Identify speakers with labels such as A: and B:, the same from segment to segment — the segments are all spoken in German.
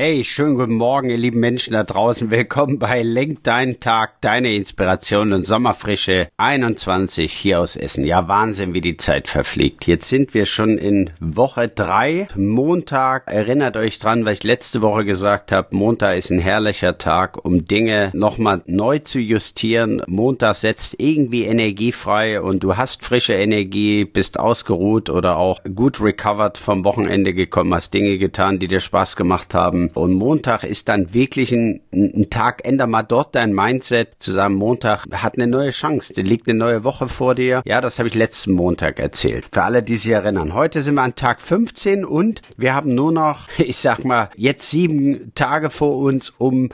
A: Hey, schönen guten Morgen, ihr lieben Menschen da draußen. Willkommen bei Lenk deinen Tag, deine Inspiration und Sommerfrische 21 hier aus Essen. Ja, Wahnsinn, wie die Zeit verfliegt. Jetzt sind wir schon in Woche drei, Montag. Erinnert euch dran, was ich letzte Woche gesagt habe. Montag ist ein herrlicher Tag, um Dinge nochmal neu zu justieren. Montag setzt irgendwie Energie frei und du hast frische Energie, bist ausgeruht oder auch gut recovered vom Wochenende gekommen, hast Dinge getan, die dir Spaß gemacht haben und Montag ist dann wirklich ein, ein Tag, änder mal dort dein Mindset, zu sagen, Montag hat eine neue Chance, da liegt eine neue Woche vor dir. Ja, das habe ich letzten Montag erzählt. Für alle, die sich erinnern. Heute sind wir an Tag 15 und wir haben nur noch, ich sag mal, jetzt sieben Tage vor uns, um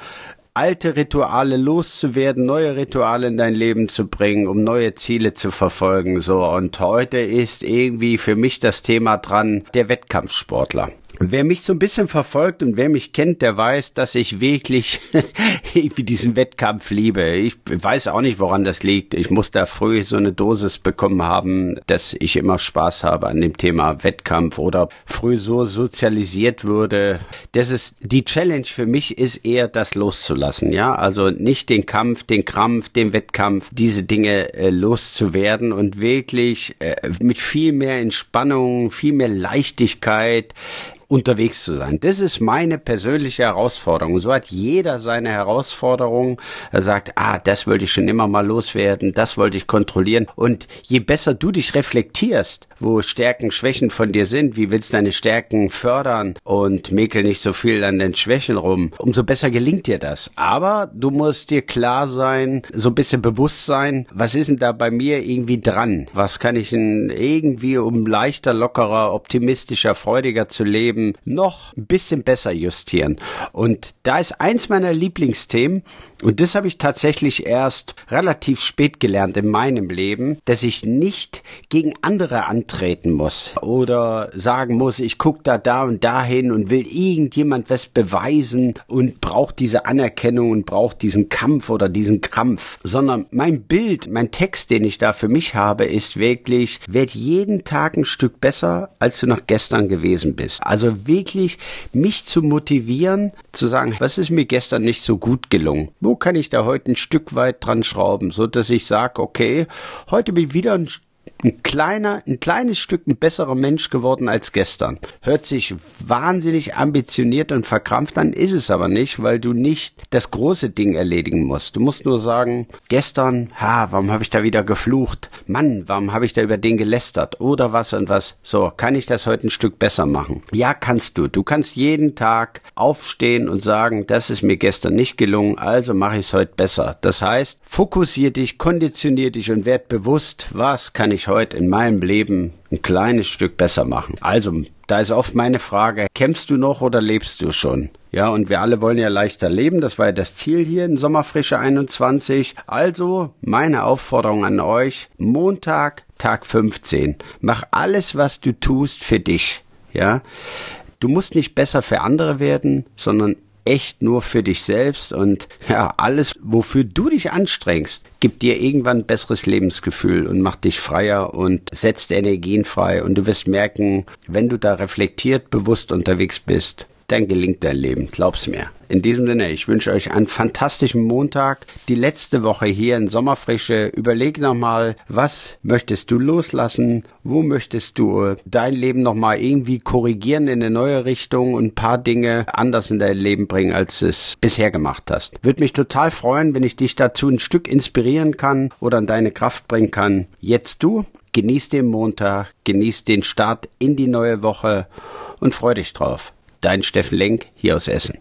A: alte Rituale loszuwerden, neue Rituale in dein Leben zu bringen, um neue Ziele zu verfolgen, so. Und heute ist irgendwie für mich das Thema dran, der Wettkampfsportler. Wer mich so ein bisschen verfolgt und wer mich kennt, der weiß, dass ich wirklich irgendwie diesen Wettkampf liebe. Ich weiß auch nicht, woran das liegt. Ich muss da früh so eine Dosis bekommen haben, dass ich immer Spaß habe an dem Thema Wettkampf oder früh so sozialisiert wurde. Das ist die Challenge für mich ist eher das loszulassen, ja? Also nicht den Kampf, den Krampf, den Wettkampf, diese Dinge äh, loszuwerden und wirklich äh, mit viel mehr Entspannung, viel mehr Leichtigkeit unterwegs zu sein. Das ist meine persönliche Herausforderung. so hat jeder seine Herausforderung. Er sagt, ah, das wollte ich schon immer mal loswerden, das wollte ich kontrollieren. Und je besser du dich reflektierst, wo Stärken, Schwächen von dir sind, wie willst du deine Stärken fördern und mäkel nicht so viel an den Schwächen rum, umso besser gelingt dir das. Aber du musst dir klar sein, so ein bisschen bewusst sein, was ist denn da bei mir irgendwie dran? Was kann ich denn irgendwie, um leichter, lockerer, optimistischer, freudiger zu leben, Leben noch ein bisschen besser justieren. Und da ist eins meiner Lieblingsthemen, und das habe ich tatsächlich erst relativ spät gelernt in meinem Leben, dass ich nicht gegen andere antreten muss oder sagen muss, ich gucke da da und dahin und will irgendjemand was beweisen und braucht diese Anerkennung und braucht diesen Kampf oder diesen Krampf, sondern mein Bild, mein Text, den ich da für mich habe, ist wirklich, werd jeden Tag ein Stück besser, als du noch gestern gewesen bist. Also wirklich mich zu motivieren, zu sagen, was ist mir gestern nicht so gut gelungen? Wo kann ich da heute ein Stück weit dran schrauben, so dass ich sage, okay, heute bin ich wieder ein ein kleiner, ein kleines Stück ein besserer Mensch geworden als gestern. Hört sich wahnsinnig ambitioniert und verkrampft an, ist es aber nicht, weil du nicht das große Ding erledigen musst. Du musst nur sagen, gestern, ha, warum habe ich da wieder geflucht? Mann, warum habe ich da über den gelästert? Oder was und was? So, kann ich das heute ein Stück besser machen? Ja, kannst du. Du kannst jeden Tag aufstehen und sagen, das ist mir gestern nicht gelungen, also mache ich es heute besser. Das heißt, fokussier dich, konditionier dich und werd bewusst, was kann ich heute heute in meinem Leben ein kleines Stück besser machen. Also, da ist oft meine Frage, kämpfst du noch oder lebst du schon? Ja, und wir alle wollen ja leichter leben. Das war ja das Ziel hier in Sommerfrische 21. Also, meine Aufforderung an euch, Montag, Tag 15. Mach alles, was du tust, für dich. Ja. Du musst nicht besser für andere werden, sondern echt nur für dich selbst und ja, alles, wofür du dich anstrengst, gibt dir irgendwann ein besseres Lebensgefühl und macht dich freier und setzt Energien frei. Und du wirst merken, wenn du da reflektiert bewusst unterwegs bist, dann gelingt dein Leben, glaub's mir. In diesem Sinne, ich wünsche euch einen fantastischen Montag. Die letzte Woche hier in Sommerfrische. Überleg nochmal, was möchtest du loslassen? Wo möchtest du dein Leben nochmal irgendwie korrigieren in eine neue Richtung und ein paar Dinge anders in dein Leben bringen, als es bisher gemacht hast? Würde mich total freuen, wenn ich dich dazu ein Stück inspirieren kann oder an deine Kraft bringen kann. Jetzt du, genieß den Montag, genieß den Start in die neue Woche und freu dich drauf. Dein Steffen Lenk hier aus Essen.